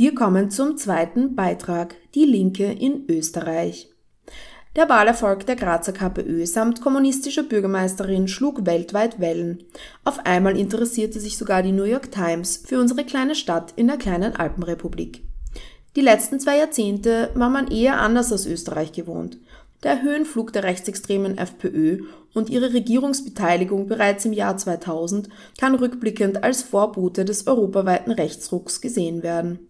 Wir kommen zum zweiten Beitrag, die Linke in Österreich. Der Wahlerfolg der Grazer KPÖ samt kommunistischer Bürgermeisterin schlug weltweit Wellen. Auf einmal interessierte sich sogar die New York Times für unsere kleine Stadt in der kleinen Alpenrepublik. Die letzten zwei Jahrzehnte war man eher anders aus Österreich gewohnt. Der Höhenflug der rechtsextremen FPÖ und ihre Regierungsbeteiligung bereits im Jahr 2000 kann rückblickend als Vorbote des europaweiten Rechtsrucks gesehen werden.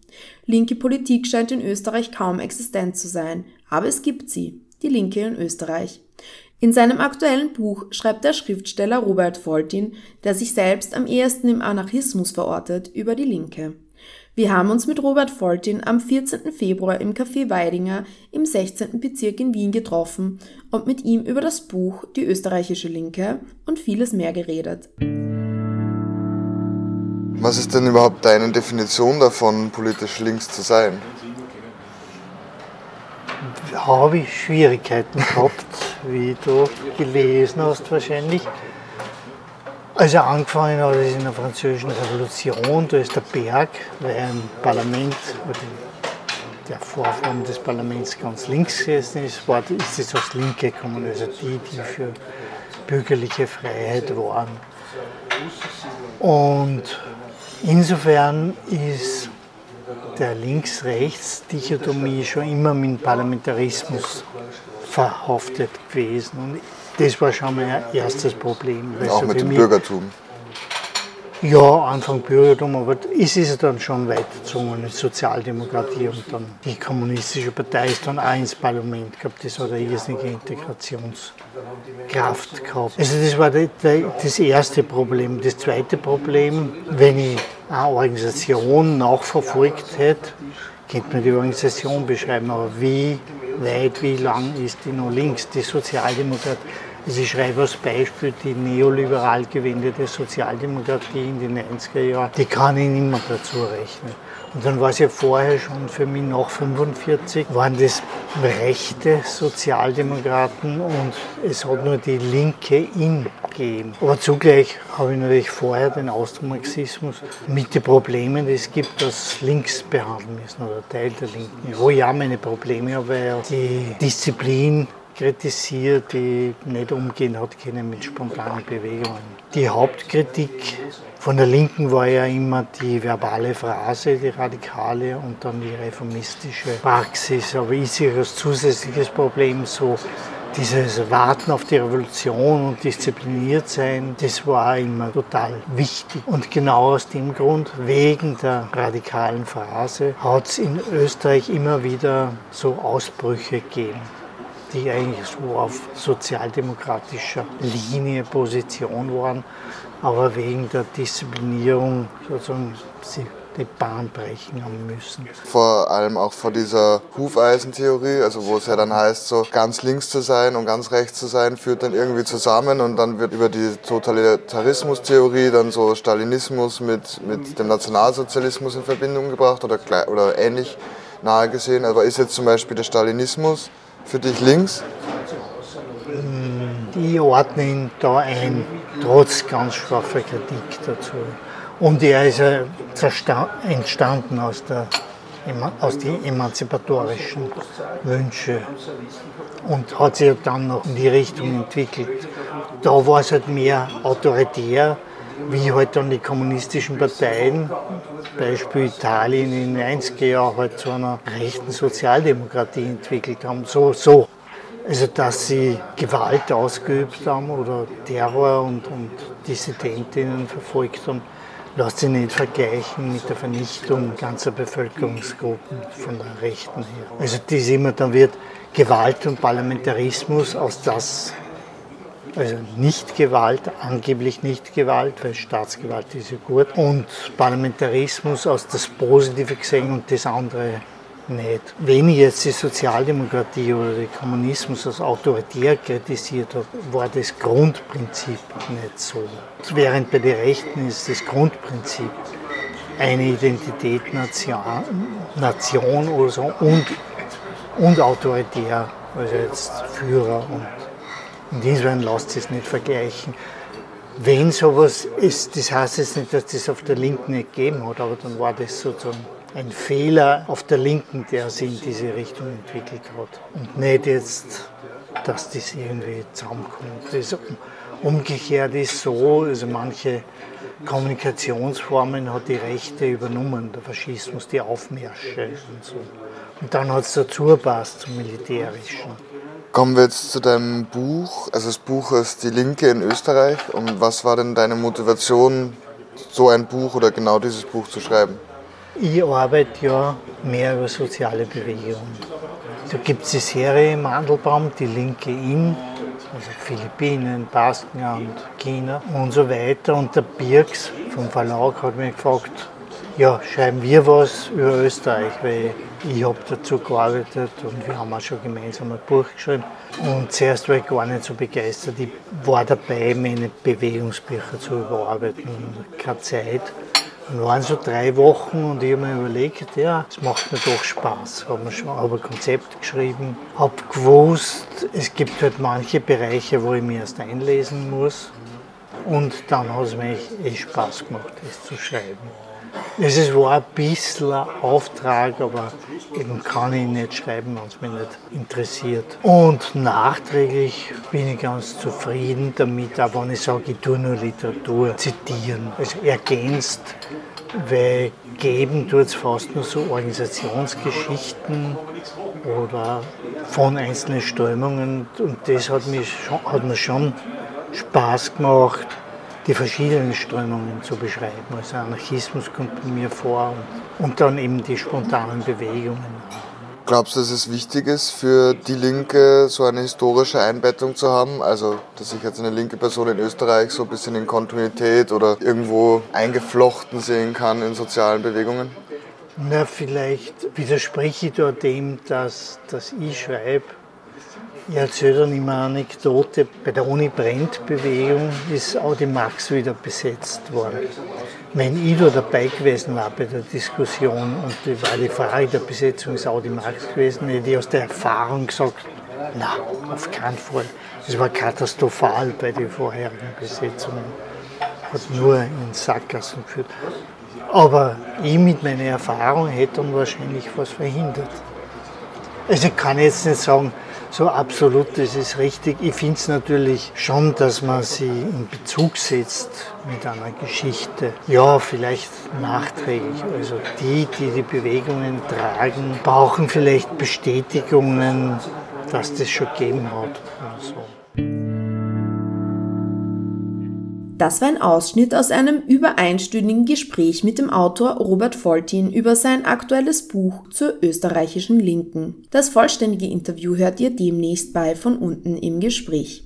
Linke Politik scheint in Österreich kaum existent zu sein, aber es gibt sie, die Linke in Österreich. In seinem aktuellen Buch schreibt der Schriftsteller Robert Foltin, der sich selbst am ehesten im Anarchismus verortet, über die Linke. Wir haben uns mit Robert Foltin am 14. Februar im Café Weidinger im 16. Bezirk in Wien getroffen und mit ihm über das Buch Die österreichische Linke und vieles mehr geredet. Was ist denn überhaupt deine Definition davon, politisch links zu sein? Habe ich Schwierigkeiten gehabt, wie du gelesen hast wahrscheinlich. Also angefangen hat es in der französischen Revolution, da ist der Berg, weil ein Parlament, der Vorform des Parlaments ganz links gesessen ist, ist es aus Linke gekommen, also die, die für bürgerliche Freiheit waren. Und insofern ist der Links-Rechts-Dichotomie schon immer mit Parlamentarismus verhaftet gewesen. Und das war schon mein erstes Problem. Auch so mit dem Bürgertum. Ja, Anfang Bürgertum, aber es ist dann schon weitergezogen mit Sozialdemokratie und dann die kommunistische Partei ist dann auch ins Parlament gehabt. Das hat eine irrsinnige Integrationskraft gehabt. Also das war das erste Problem. Das zweite Problem, wenn ich eine Organisation nachverfolgt hätte, könnte man die Organisation beschreiben, aber wie weit, wie lang ist die noch links? Die Sozialdemokratie also ich schreibe als Beispiel die neoliberal gewendete Sozialdemokratie in den 90er Jahren, die kann ich nicht mehr dazu rechnen. Und dann war es ja vorher schon für mich nach 45, waren das rechte Sozialdemokraten und es hat nur die Linke in gegeben. Aber zugleich habe ich natürlich vorher den Austromarxismus mit den Problemen, die es gibt, als links behandeln müssen oder Teil der Linken. Wo ich auch meine Probleme habe, weil die Disziplin kritisiert, die nicht umgehen hat können mit spontanen Bewegungen. Die Hauptkritik von der Linken war ja immer die verbale Phrase, die radikale und dann die reformistische Praxis. Aber ich sehe als zusätzliches Problem so dieses Warten auf die Revolution und diszipliniert sein, das war immer total wichtig. Und genau aus dem Grund, wegen der radikalen Phrase, hat es in Österreich immer wieder so Ausbrüche gegeben die eigentlich so auf sozialdemokratischer Linie Position waren, aber wegen der Disziplinierung sozusagen sie die Bahn brechen haben müssen. Vor allem auch vor dieser Hufeisentheorie, also wo es ja dann heißt, so ganz links zu sein und ganz rechts zu sein, führt dann irgendwie zusammen und dann wird über die Totalitarismus-Theorie dann so Stalinismus mit, mit dem Nationalsozialismus in Verbindung gebracht oder, oder ähnlich nahe gesehen. Aber ist jetzt zum Beispiel der Stalinismus für dich links? Ich ordne ihn da ein, trotz ganz scharfer Kritik dazu. Und er ist entstanden aus, der, aus den emanzipatorischen Wünschen und hat sich dann noch in die Richtung entwickelt. Da war es halt mehr autoritär, wie halt dann die kommunistischen Parteien, Beispiel Italien in den 90er Jahren, halt zu einer rechten Sozialdemokratie entwickelt haben. So, so. Also, dass sie Gewalt ausgeübt haben oder Terror und, und Dissidentinnen verfolgt haben, lässt sich nicht vergleichen mit der Vernichtung ganzer Bevölkerungsgruppen von der Rechten her. Also, das immer, dann wird Gewalt und Parlamentarismus aus das also nicht Gewalt, angeblich nicht Gewalt, weil Staatsgewalt ist ja gut. Und Parlamentarismus aus das Positive gesehen und das andere nicht. Wenn ich jetzt die Sozialdemokratie oder den Kommunismus als autoritär kritisiert habe, war das Grundprinzip nicht so. Während bei den Rechten ist das Grundprinzip eine Identität Nation, Nation oder so und, und autoritär, also jetzt Führer und Insofern lässt sich es nicht vergleichen. Wenn sowas ist, das heißt jetzt nicht, dass das auf der Linken nicht gegeben hat, aber dann war das sozusagen ein Fehler auf der Linken, der sie in diese Richtung entwickelt hat. Und nicht jetzt, dass das irgendwie zusammenkommt. Das umgekehrt ist so, also manche Kommunikationsformen hat die Rechte übernommen, der Faschismus, die Aufmärsche und so. Und dann hat es dazu gepasst zum Militärischen. Kommen wir jetzt zu deinem Buch. Also das Buch ist Die Linke in Österreich. Und was war denn deine Motivation, so ein Buch oder genau dieses Buch zu schreiben? Ich arbeite ja mehr über soziale Bewegungen. Da gibt es die Serie Mandelbaum, Die Linke in, also Philippinen, Baskenland, China und so weiter. Und der Birks vom Verlag hat mich gefragt, ja, schreiben wir was über Österreich, weil ich habe dazu gearbeitet und wir haben auch schon gemeinsam ein Buch geschrieben. Und zuerst war ich gar nicht so begeistert. Ich war dabei, meine Bewegungsbücher zu überarbeiten. Keine Zeit. Dann waren so drei Wochen und ich habe mir überlegt, ja, es macht mir doch Spaß. Habe mir schon ein Konzept geschrieben, habe gewusst, es gibt halt manche Bereiche, wo ich mich erst einlesen muss. Und dann hat es mir echt Spaß gemacht, das zu schreiben. Es war ein bisschen ein Auftrag, aber eben kann ich nicht schreiben, wenn es mich nicht interessiert. Und nachträglich bin ich ganz zufrieden damit, auch wenn ich sage, ich tue nur Literatur zitieren. Also ergänzt, weil geben tut es fast nur so Organisationsgeschichten oder von einzelnen Strömungen. Und das hat, mich hat mir schon Spaß gemacht die verschiedenen Strömungen zu beschreiben. Also Anarchismus kommt mir vor und, und dann eben die spontanen Bewegungen. Glaubst du, dass es wichtig ist für die Linke, so eine historische Einbettung zu haben? Also, dass ich jetzt eine linke Person in Österreich so ein bisschen in Kontinuität oder irgendwo eingeflochten sehen kann in sozialen Bewegungen? Na, vielleicht widerspreche ich da dem, dass, dass ich schreibe, ich erzähle dann immer eine Anekdote. Bei der Uni-Brennt-Bewegung ist Audi Max wieder besetzt worden. Wenn ich da dabei gewesen war bei der Diskussion und die war die Frage der Besetzung ist Audi Max gewesen, hätte ich aus der Erfahrung gesagt, na, auf keinen Fall. Es war katastrophal bei den vorherigen Besetzungen. Hat nur in Sackgassen geführt. Aber ich mit meiner Erfahrung hätte dann wahrscheinlich was verhindert. Also ich kann jetzt nicht sagen, so absolut, das ist richtig. Ich finde es natürlich schon, dass man sie in Bezug setzt mit einer Geschichte. Ja, vielleicht nachträglich. Also die, die die Bewegungen tragen, brauchen vielleicht Bestätigungen, dass das schon gegeben hat. So. Das war ein Ausschnitt aus einem über einstündigen Gespräch mit dem Autor Robert Foltin über sein aktuelles Buch zur österreichischen Linken. Das vollständige Interview hört ihr demnächst bei von unten im Gespräch.